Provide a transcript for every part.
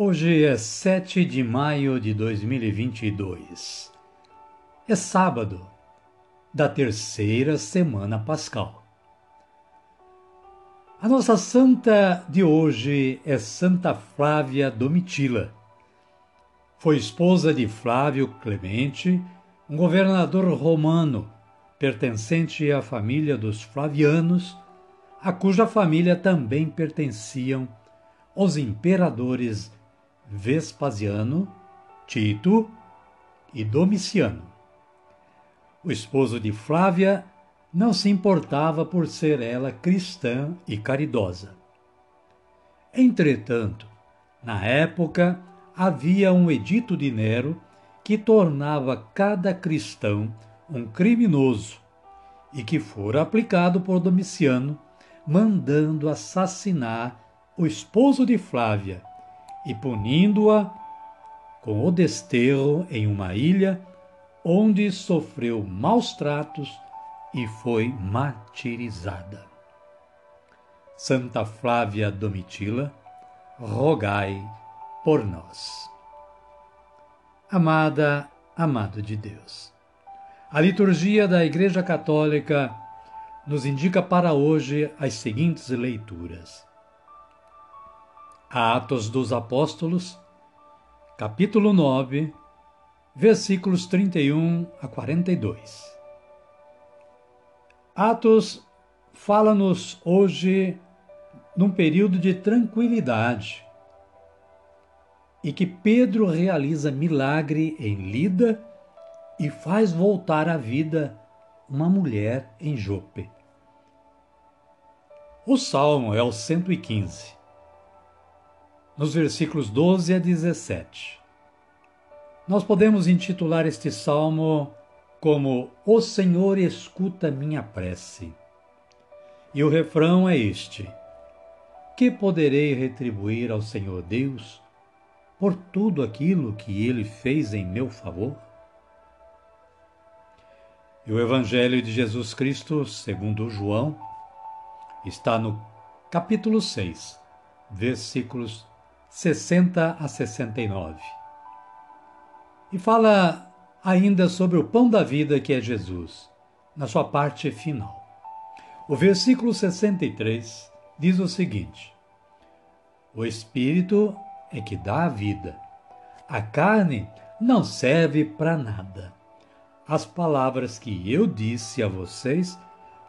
Hoje é 7 de maio de 2022. É sábado da terceira semana pascal. A nossa santa de hoje é Santa Flávia Domitila. Foi esposa de Flávio Clemente, um governador romano pertencente à família dos Flavianos, a cuja família também pertenciam os imperadores Vespasiano, Tito e Domiciano. O esposo de Flávia não se importava por ser ela cristã e caridosa. Entretanto, na época havia um edito de Nero que tornava cada cristão um criminoso e que fora aplicado por Domiciano, mandando assassinar o esposo de Flávia e punindo-a com o desterro em uma ilha onde sofreu maus tratos e foi martirizada. Santa Flávia Domitila, rogai por nós. Amada, amado de Deus. A liturgia da Igreja Católica nos indica para hoje as seguintes leituras. Atos dos Apóstolos, capítulo 9, versículos 31 a 42. Atos fala-nos hoje num período de tranquilidade e que Pedro realiza milagre em Lida e faz voltar à vida uma mulher em Jope. O salmo é o 115 nos versículos 12 a 17. Nós podemos intitular este salmo como O Senhor escuta minha prece. E o refrão é este: Que poderei retribuir ao Senhor Deus por tudo aquilo que ele fez em meu favor? E o Evangelho de Jesus Cristo, segundo João, está no capítulo 6, versículos 60 a 69. E fala ainda sobre o pão da vida que é Jesus, na sua parte final. O versículo 63 diz o seguinte: O Espírito é que dá a vida, a carne não serve para nada. As palavras que eu disse a vocês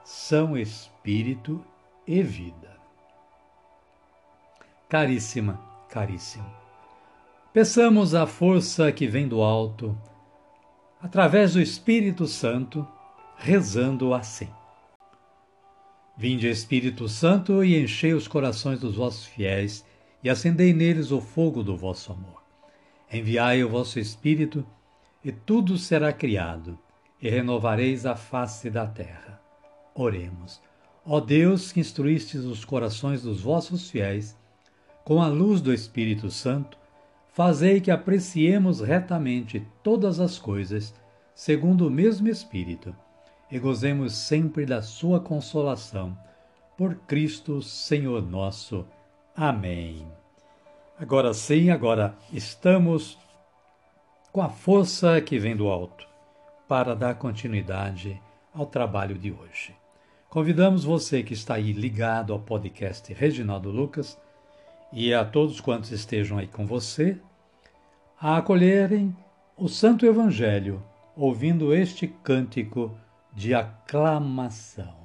são espírito e vida. Caríssima, caríssimo. Peçamos a força que vem do alto, através do Espírito Santo, rezando assim. Vinde, Espírito Santo, e enchei os corações dos vossos fiéis, e acendei neles o fogo do vosso amor. Enviai o vosso Espírito, e tudo será criado, e renovareis a face da terra. Oremos. Ó Deus, que instruístes os corações dos vossos fiéis, com a luz do Espírito Santo, fazei que apreciemos retamente todas as coisas, segundo o mesmo Espírito, e gozemos sempre da sua consolação. Por Cristo, Senhor nosso. Amém. Agora sim, agora estamos com a força que vem do alto para dar continuidade ao trabalho de hoje. Convidamos você que está aí ligado ao podcast Reginaldo Lucas e a todos quantos estejam aí com você a acolherem o Santo Evangelho, ouvindo este cântico de aclamação.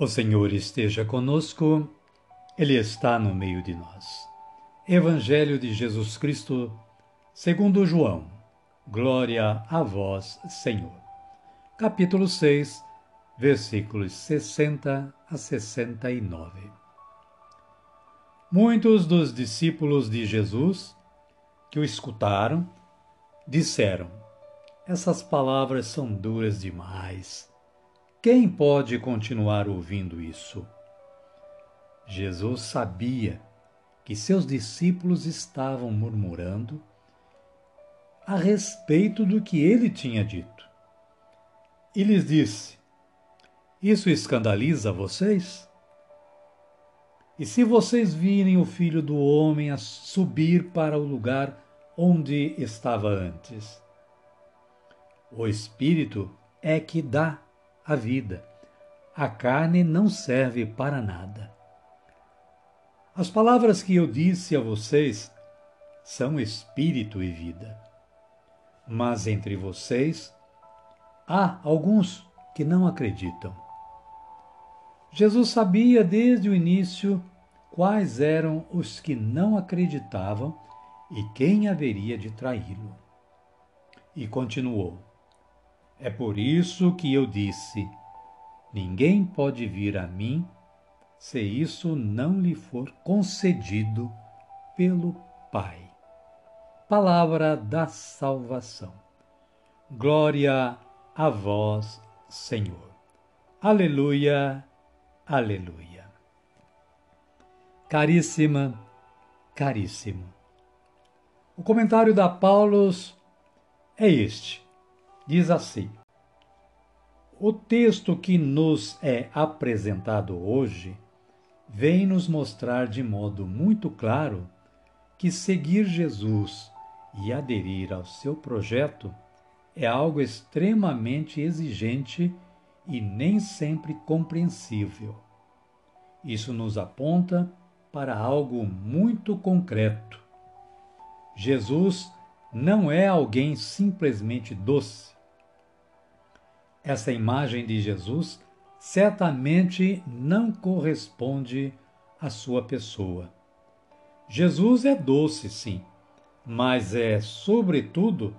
O Senhor esteja conosco, Ele está no meio de nós. Evangelho de Jesus Cristo, segundo João. Glória a vós, Senhor. Capítulo 6, versículos 60 a 69. Muitos dos discípulos de Jesus que o escutaram disseram: Essas palavras são duras demais quem pode continuar ouvindo isso? Jesus sabia que seus discípulos estavam murmurando a respeito do que ele tinha dito. E lhes disse: Isso escandaliza vocês? E se vocês virem o filho do homem a subir para o lugar onde estava antes? O Espírito é que dá a vida. A carne não serve para nada. As palavras que eu disse a vocês são espírito e vida. Mas entre vocês há alguns que não acreditam. Jesus sabia desde o início quais eram os que não acreditavam e quem haveria de traí-lo. E continuou: é por isso que eu disse: Ninguém pode vir a mim se isso não lhe for concedido pelo Pai. Palavra da salvação. Glória a vós, Senhor. Aleluia, aleluia. Caríssima, caríssimo. O comentário da Paulos é este diz assim: O texto que nos é apresentado hoje vem nos mostrar de modo muito claro que seguir Jesus e aderir ao seu projeto é algo extremamente exigente e nem sempre compreensível. Isso nos aponta para algo muito concreto. Jesus não é alguém simplesmente doce, essa imagem de Jesus certamente não corresponde à sua pessoa. Jesus é doce, sim, mas é, sobretudo,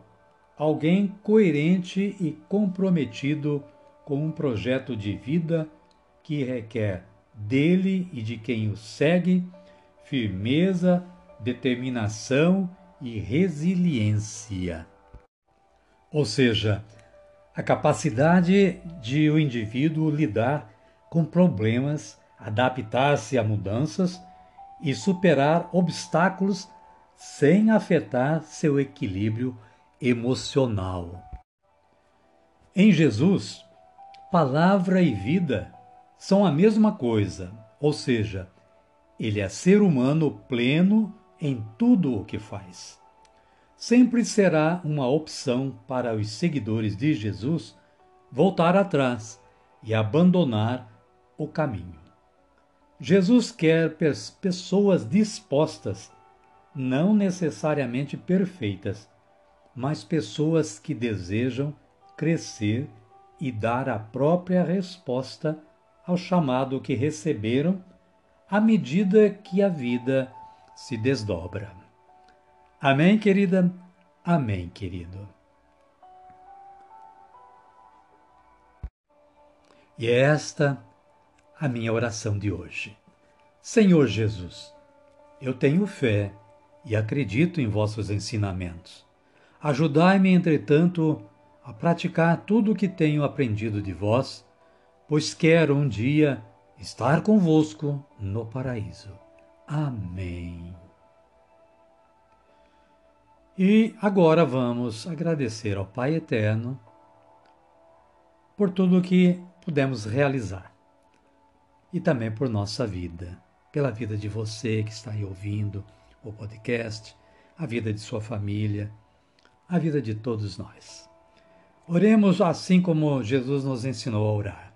alguém coerente e comprometido com um projeto de vida que requer dele e de quem o segue firmeza, determinação e resiliência. Ou seja, a capacidade de o indivíduo lidar com problemas, adaptar-se a mudanças e superar obstáculos sem afetar seu equilíbrio emocional. Em Jesus, palavra e vida são a mesma coisa, ou seja, ele é ser humano pleno em tudo o que faz sempre será uma opção para os seguidores de Jesus voltar atrás e abandonar o caminho. Jesus quer pessoas dispostas, não necessariamente perfeitas, mas pessoas que desejam crescer e dar a própria resposta ao chamado que receberam à medida que a vida se desdobra. Amém, querida? Amém, querido. E é esta a minha oração de hoje. Senhor Jesus, eu tenho fé e acredito em vossos ensinamentos. Ajudai-me, entretanto, a praticar tudo o que tenho aprendido de vós, pois quero um dia estar convosco no paraíso. Amém. E agora vamos agradecer ao Pai Eterno por tudo o que pudemos realizar e também por nossa vida, pela vida de você que está aí ouvindo o podcast, a vida de sua família, a vida de todos nós. Oremos assim como Jesus nos ensinou a orar.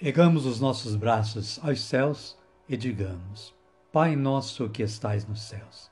Ergamos os nossos braços aos céus e digamos: Pai nosso que estais nos céus,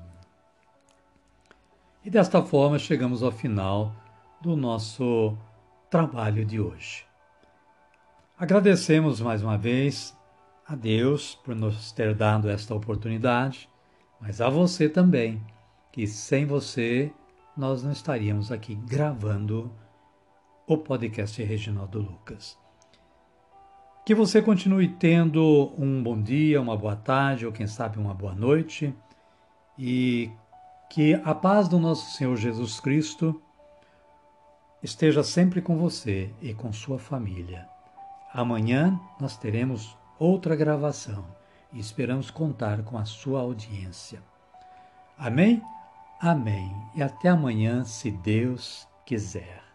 E desta forma chegamos ao final do nosso trabalho de hoje. Agradecemos mais uma vez a Deus por nos ter dado esta oportunidade, mas a você também, que sem você nós não estaríamos aqui gravando o podcast Reginaldo Lucas. Que você continue tendo um bom dia, uma boa tarde ou quem sabe uma boa noite e que a paz do nosso Senhor Jesus Cristo esteja sempre com você e com sua família. Amanhã nós teremos outra gravação e esperamos contar com a sua audiência. Amém? Amém. E até amanhã, se Deus quiser.